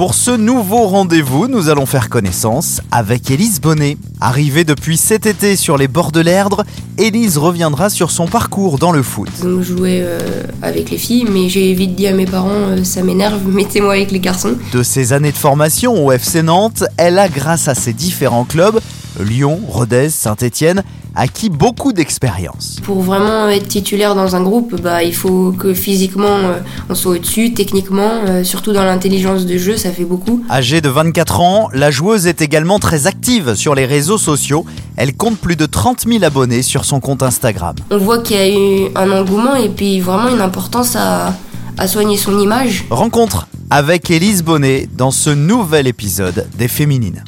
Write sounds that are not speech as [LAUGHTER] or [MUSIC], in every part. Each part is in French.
Pour ce nouveau rendez-vous, nous allons faire connaissance avec Élise Bonnet. Arrivée depuis cet été sur les bords de l'Erdre, Élise reviendra sur son parcours dans le foot. Donc je jouais euh, avec les filles, mais j'ai vite dit à mes parents, euh, ça m'énerve, [LAUGHS] mettez-moi avec les garçons. De ses années de formation au FC Nantes, elle a, grâce à ses différents clubs, Lyon, Rodez, Saint-Étienne, acquis beaucoup d'expérience. Pour vraiment être titulaire dans un groupe, bah, il faut que physiquement euh, on soit au-dessus, techniquement, euh, surtout dans l'intelligence de jeu, ça fait beaucoup. Âgée de 24 ans, la joueuse est également très active sur les réseaux sociaux. Elle compte plus de 30 000 abonnés sur son compte Instagram. On voit qu'il y a eu un engouement et puis vraiment une importance à, à soigner son image. Rencontre avec Élise Bonnet dans ce nouvel épisode des Féminines.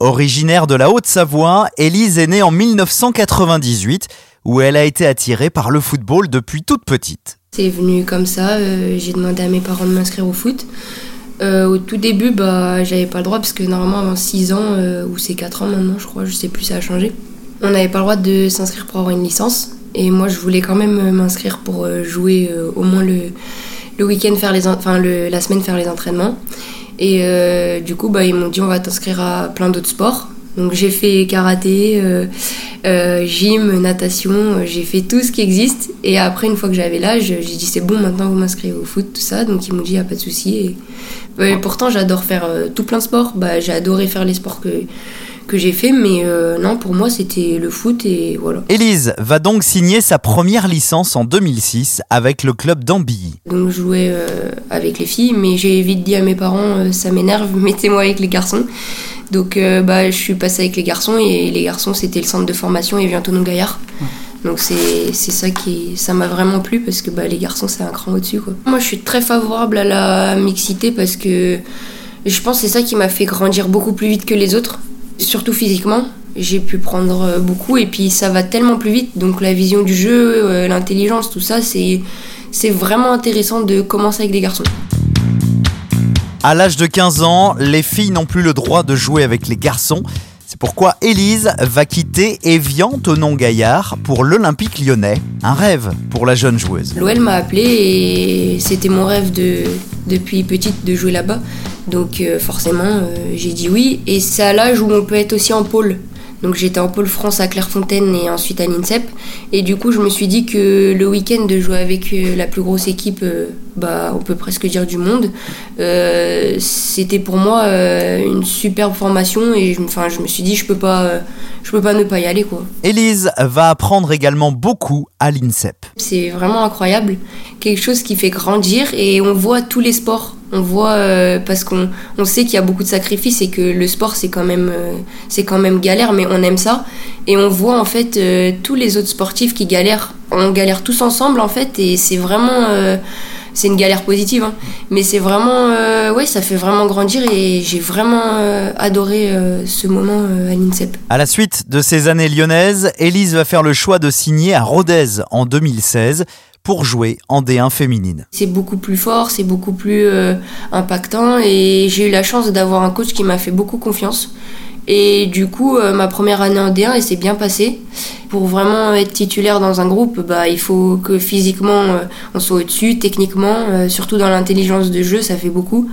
Originaire de la Haute-Savoie, Élise est née en 1998 où elle a été attirée par le football depuis toute petite. C'est venu comme ça, euh, j'ai demandé à mes parents de m'inscrire au foot. Euh, au tout début, bah, j'avais pas le droit parce que normalement avant 6 ans, euh, ou c'est 4 ans maintenant je crois, je sais plus, ça a changé. On n'avait pas le droit de s'inscrire pour avoir une licence. Et moi je voulais quand même m'inscrire pour jouer au moins le, week-end, faire les, enfin le, la semaine faire les entraînements. Et euh, du coup, bah, ils m'ont dit on va t'inscrire à plein d'autres sports. Donc j'ai fait karaté, euh, euh, gym, natation, j'ai fait tout ce qui existe. Et après, une fois que j'avais l'âge, j'ai dit c'est bon, maintenant vous m'inscrivez au foot, tout ça. Donc ils m'ont dit y a pas de souci. Et, et pourtant, j'adore faire tout plein de sports. Bah, j'ai adoré faire les sports que que j'ai fait, mais euh, non, pour moi c'était le foot et voilà. Élise va donc signer sa première licence en 2006 avec le club d'Ambilly. Donc je jouais euh, avec les filles, mais j'ai vite dit à mes parents, euh, ça m'énerve, [LAUGHS] mettez-moi avec les garçons. Donc euh, bah, je suis passée avec les garçons et les garçons c'était le centre de formation et bientôt Gaillard. Donc c'est c'est ça qui ça m'a vraiment plu parce que bah, les garçons c'est un cran au-dessus quoi. Moi je suis très favorable à la mixité parce que je pense que c'est ça qui m'a fait grandir beaucoup plus vite que les autres surtout physiquement. J'ai pu prendre euh, beaucoup et puis ça va tellement plus vite. Donc la vision du jeu, euh, l'intelligence, tout ça, c'est c'est vraiment intéressant de commencer avec des garçons. À l'âge de 15 ans, les filles n'ont plus le droit de jouer avec les garçons. C'est pourquoi Élise va quitter Evian Tonon Gaillard pour l'Olympique lyonnais. Un rêve pour la jeune joueuse. L'OL m'a appelé et c'était mon rêve de, depuis petite de jouer là-bas. Donc euh, forcément, euh, j'ai dit oui. Et c'est à l'âge où on peut être aussi en pôle. Donc j'étais en pôle France à Clairefontaine et ensuite à l'INSEP. Et du coup, je me suis dit que le week-end de jouer avec euh, la plus grosse équipe, euh, bah, on peut presque dire du monde, c'était pour moi une superbe formation. Et je, enfin, je me suis dit, je peux pas, je peux pas ne pas y aller quoi. Élise va apprendre également beaucoup à l'INSEP. C'est vraiment incroyable, quelque chose qui fait grandir et on voit tous les sports. On voit euh, parce qu'on on sait qu'il y a beaucoup de sacrifices et que le sport c'est quand même euh, c'est quand même galère, mais on aime ça et on voit en fait euh, tous les autres sportifs qui galèrent. On galère tous ensemble en fait et c'est vraiment c'est une galère positive, hein. mais c'est vraiment ouais ça fait vraiment grandir et j'ai vraiment adoré ce moment à l'INSEP. À la suite de ces années lyonnaises, Élise va faire le choix de signer à Rodez en 2016 pour jouer en D1 féminine. C'est beaucoup plus fort, c'est beaucoup plus euh, impactant et j'ai eu la chance d'avoir un coach qui m'a fait beaucoup confiance. Et du coup, euh, ma première année en D1, elle s'est bien passée. Pour vraiment être titulaire dans un groupe, bah, il faut que physiquement euh, on soit au-dessus, techniquement, euh, surtout dans l'intelligence de jeu, ça fait beaucoup.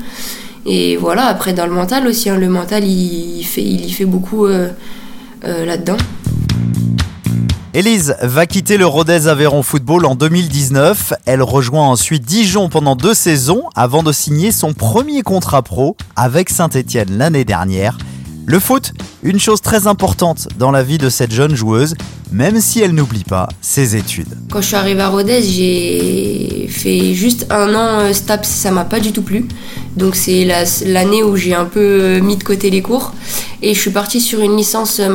Et voilà, après dans le mental aussi, hein, le mental il, fait, il y fait beaucoup là-dedans. Élise va quitter le Rodez Aveyron Football en 2019. Elle rejoint ensuite Dijon pendant deux saisons avant de signer son premier contrat pro avec Saint-Etienne l'année dernière. Le foot, une chose très importante dans la vie de cette jeune joueuse, même si elle n'oublie pas ses études. Quand je suis arrivée à Rodez, j'ai fait juste un an euh, STAPS, ça m'a pas du tout plu. Donc c'est la- l'année où j'ai un peu euh, mis de côté les cours. Et je suis partie sur une licence euh,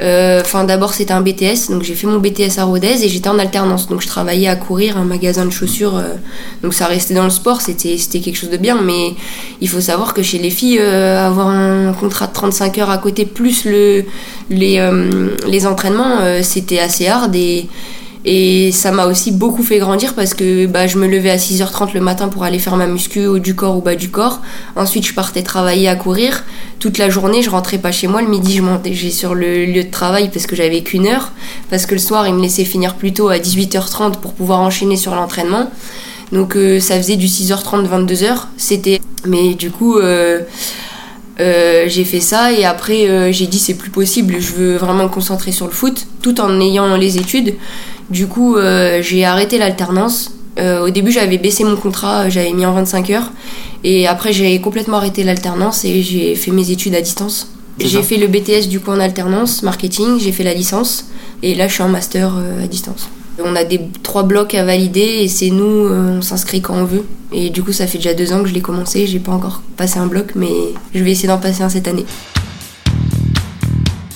Euh, Enfin, d'abord, c'était un BTS, donc j'ai fait mon BTS à Rodez et j'étais en alternance. Donc, je travaillais à courir un magasin de chaussures. euh, donc, ça restait dans le sport, c'était quelque chose de bien. Mais il faut savoir que chez les filles, euh, avoir un contrat de 35 heures à côté, plus le, les, les entraînements, c'était assez hard. Et, et ça m'a aussi beaucoup fait grandir parce que bah, je me levais à 6h30 le matin pour aller faire ma muscu haut du corps ou bas du corps. Ensuite, je partais travailler à courir. Toute la journée, je rentrais pas chez moi. Le midi, je montais sur le lieu de travail parce que j'avais qu'une heure. Parce que le soir, ils me laissaient finir plus tôt à 18h30 pour pouvoir enchaîner sur l'entraînement. Donc euh, ça faisait du 6h30, 22h. C'était. Mais du coup. euh, euh, j'ai fait ça et après euh, j'ai dit c'est plus possible, je veux vraiment me concentrer sur le foot tout en ayant les études. Du coup euh, j'ai arrêté l'alternance. Au début j'avais baissé mon contrat, j'avais mis en 25 heures et après j'ai complètement arrêté l'alternance et j'ai fait mes études à distance. J'ai fait le BTS du coup en alternance, marketing, j'ai fait la licence et là je suis en master à distance. On a des trois blocs à valider et c'est nous, euh, on s'inscrit quand on veut. Et du coup, ça fait déjà deux ans que je l'ai commencé. J'ai pas encore passé un bloc, mais je vais essayer d'en passer un cette année.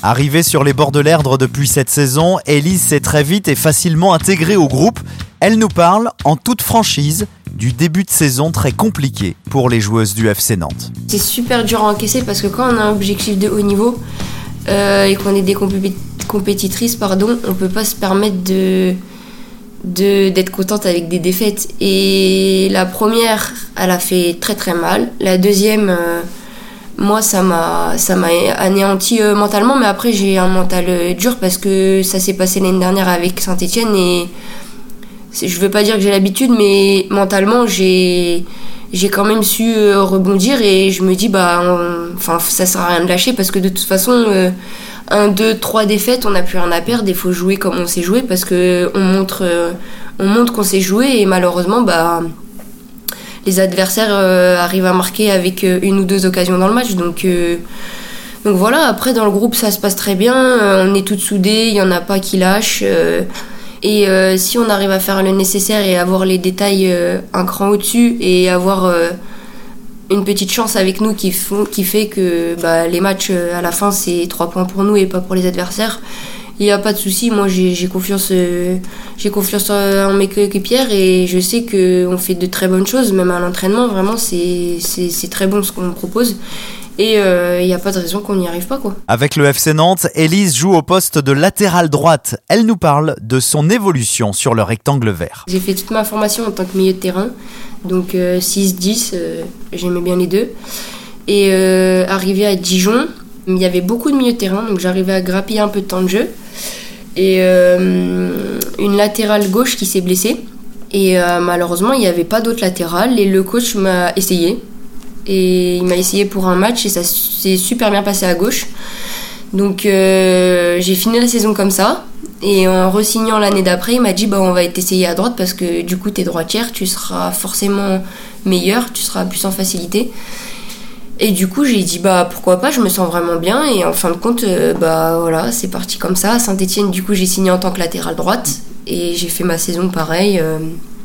Arrivée sur les bords de l'Erdre depuis cette saison, Elise s'est très vite et facilement intégrée au groupe. Elle nous parle, en toute franchise, du début de saison très compliqué pour les joueuses du FC Nantes. C'est super dur à encaisser parce que quand on a un objectif de haut niveau euh, et qu'on est des compé- compétitrices, pardon, on peut pas se permettre de de- d'être contente avec des défaites. Et la première, elle a fait très très mal. La deuxième, euh, moi, ça m'a ça m'a anéanti euh, mentalement, mais après j'ai un mental euh, dur parce que ça s'est passé l'année dernière avec Saint-Etienne et je veux pas dire que j'ai l'habitude, mais mentalement j'ai j'ai quand même su rebondir et je me dis bah enfin ça sert à rien de lâcher parce que de toute façon un, deux, trois défaites, on n'a plus rien à perdre. Il faut jouer comme on sait jouer parce que on montre, euh, qu'on sait jouer et malheureusement, bah, les adversaires euh, arrivent à marquer avec euh, une ou deux occasions dans le match. Donc, donc voilà. Après, dans le groupe, ça se passe très bien. On est toutes soudées. Il y en a pas qui lâchent. et si on arrive à faire le nécessaire et avoir les détails un cran au-dessus et avoir une petite chance avec nous qui, font, qui fait que bah, les matchs euh, à la fin c'est 3 points pour nous et pas pour les adversaires. Il n'y a pas de souci, moi j'ai confiance, j'ai confiance euh, en mes coéquipières et je sais qu'on fait de très bonnes choses, même à l'entraînement, vraiment c'est très bon ce qu'on propose. Et euh, il n'y a pas de raison qu'on n'y arrive pas quoi. Avec le FC Nantes, Elise joue au poste de latérale droite. Elle nous parle de son évolution sur le rectangle vert. J'ai fait toute ma formation en tant que milieu de terrain, donc euh, 6-10, euh, j'aimais bien les deux. Et euh, arrivé à Dijon, il y avait beaucoup de milieux de terrain, donc j'arrivais à grappiller un peu de temps de jeu. Et euh, une latérale gauche qui s'est blessée. Et euh, malheureusement, il n'y avait pas d'autre latéral. Et le coach m'a essayé. Et il m'a essayé pour un match et ça s'est super bien passé à gauche. Donc euh, j'ai fini la saison comme ça. Et en re-signant l'année d'après, il m'a dit bah, on va t'essayer à droite parce que du coup, t'es droitière, tu seras forcément meilleure, tu seras plus en facilité. Et du coup, j'ai dit bah pourquoi pas, je me sens vraiment bien. Et en fin de compte, euh, bah voilà, c'est parti comme ça. À Saint-Etienne, du coup, j'ai signé en tant que latérale droite. Et j'ai fait ma saison pareil euh,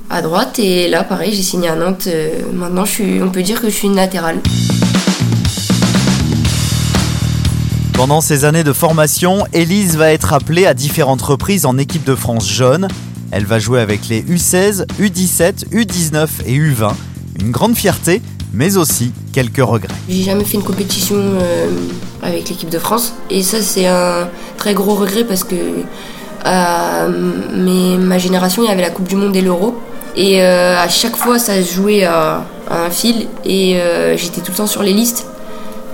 à droite. Et là, pareil, j'ai signé à Nantes. Euh, maintenant, je suis, on peut dire que je suis une latérale. Pendant ces années de formation, Elise va être appelée à différentes reprises en équipe de France jeune. Elle va jouer avec les U16, U17, U19 et U20. Une grande fierté, mais aussi quelques regrets. J'ai jamais fait une compétition euh, avec l'équipe de France. Et ça, c'est un très gros regret parce que à mes- ma génération, il y avait la Coupe du Monde et l'Euro. Et euh, à chaque fois, ça se jouait à, un fil. Et euh, j'étais tout le temps sur les listes,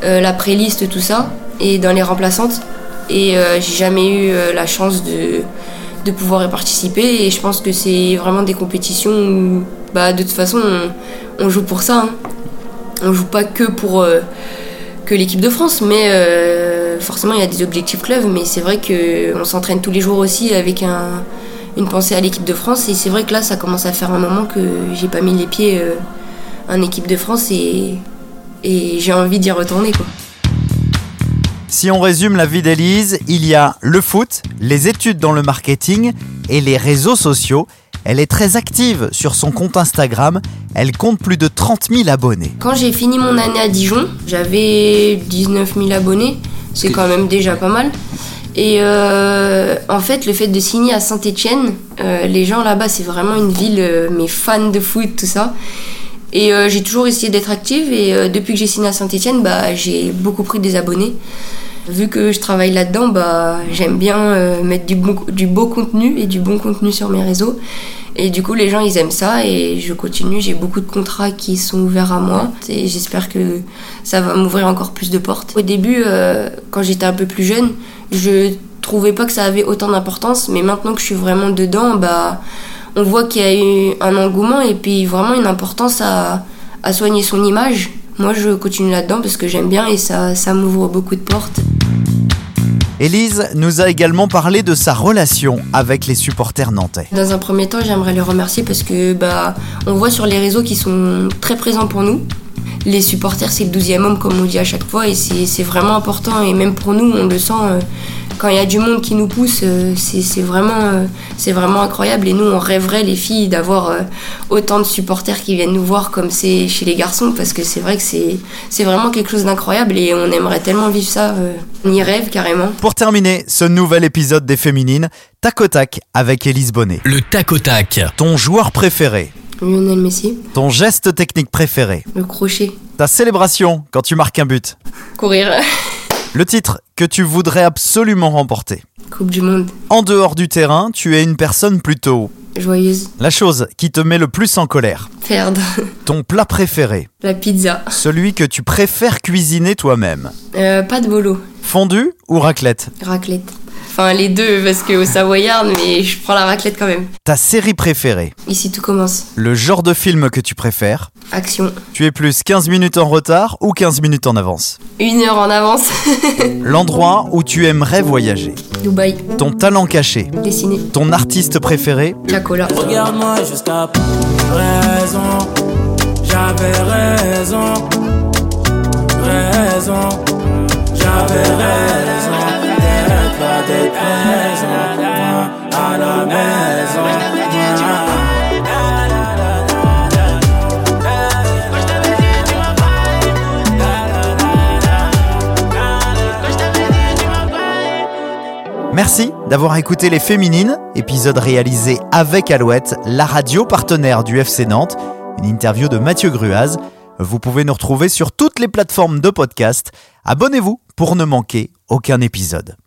euh, la pré-liste, tout ça, et dans les remplaçantes. Et j'ai jamais eu la chance de, de pouvoir y participer. Et je pense que c'est vraiment des compétitions où, bah, de toute façon, on, joue pour ça. hein on joue pas que pour que l'équipe de France, mais forcément il y a des objectifs clubs, mais c'est vrai que on s'entraîne tous les jours aussi avec un, une pensée à l'équipe de France, et c'est vrai que là ça commence à faire un moment que j'ai pas mis les pieds euh, en équipe de France et, et j'ai envie d'y retourner quoi. Si on résume la vie d'Elise, il y a le foot, les études dans le marketing et les réseaux sociaux. Elle est très active sur son compte Instagram. Elle compte plus de 30 000 abonnés. Quand j'ai fini mon année à Dijon, j'avais 19 000 abonnés, c'est quand même déjà pas mal. Et euh, en fait, le fait de signer à Saint-Etienne, les gens là-bas, c'est vraiment une ville, euh, mes fans de foot, tout ça. Et euh, j'ai toujours essayé d'être active et euh, depuis que j'ai signé à Saint-Etienne, bah, j'ai beaucoup pris des abonnés. Vu que je travaille là-dedans, bah, j'aime bien euh, mettre du, beau contenu et du bon contenu sur mes réseaux. Et du coup, les gens, ils aiment ça et je continue. J'ai beaucoup de contrats qui sont ouverts à moi et j'espère que ça va m'ouvrir encore plus de portes. Au début, euh, quand j'étais un peu plus jeune, je trouvais pas que ça avait autant d'importance, mais maintenant que je suis vraiment dedans, bah, on voit qu'il y a eu un engouement et puis vraiment une importance à, à soigner son image. Moi, je continue là-dedans parce que j'aime bien et ça, ça m'ouvre beaucoup de portes. Élise nous a également parlé de sa relation avec les supporters nantais. Dans un premier temps, j'aimerais les remercier parce que bah, on voit sur les réseaux qu'ils sont très présents pour nous. Les supporters, c'est le 12e homme, comme on dit à chaque fois, et c'est vraiment important. Et même pour nous, on le sent, euh, quand il y a du monde qui nous pousse, euh, c'est vraiment, euh, c'est vraiment incroyable. Et nous, on rêverait, les filles, d'avoir euh, autant de supporters qui viennent nous voir comme c'est chez les garçons, parce que c'est vrai que c'est c'est vraiment quelque chose d'incroyable et on aimerait tellement vivre ça. euh, on y rêve carrément. Pour terminer ce nouvel épisode des Féminines, tac au tac avec Élise Bonnet. Le tac au tac. Ton joueur préféré, Lionel Messi, ton geste technique préféré, le crochet, ta célébration quand tu marques un but, courir, [LAUGHS] le titre que tu voudrais absolument remporter. Coupe du Monde, En dehors du terrain, tu es une personne plutôt... joyeuse, La chose qui te met le plus en colère, perdre, ton plat préféré, la pizza, celui que tu préfères cuisiner toi-même, Euh, pas de bolo, fondu ou raclette, raclette. Enfin les deux parce que au Savoyard, mais je prends la raclette quand même. ta série préférée, Ici tout commence. le genre de film que tu préfères, Action. tu es plus 15 minutes en retard ou 15 minutes en avance, Une heure en avance. [LAUGHS] l'endroit où tu aimerais voyager, Dubaï. ton talent caché, Dessiné. ton artiste préféré, Chacola. Regarde-moi jusqu'à raison. J'avais raison. Raison. J'avais raison. D'être là, d'être. Moi, à la maison. Merci d'avoir écouté Les Féminines, épisode réalisé avec Alouette, la radio partenaire du FC Nantes, une interview de Mathieu Gruaz. Vous pouvez nous retrouver sur toutes les plateformes de podcast. Abonnez-vous pour ne manquer aucun épisode.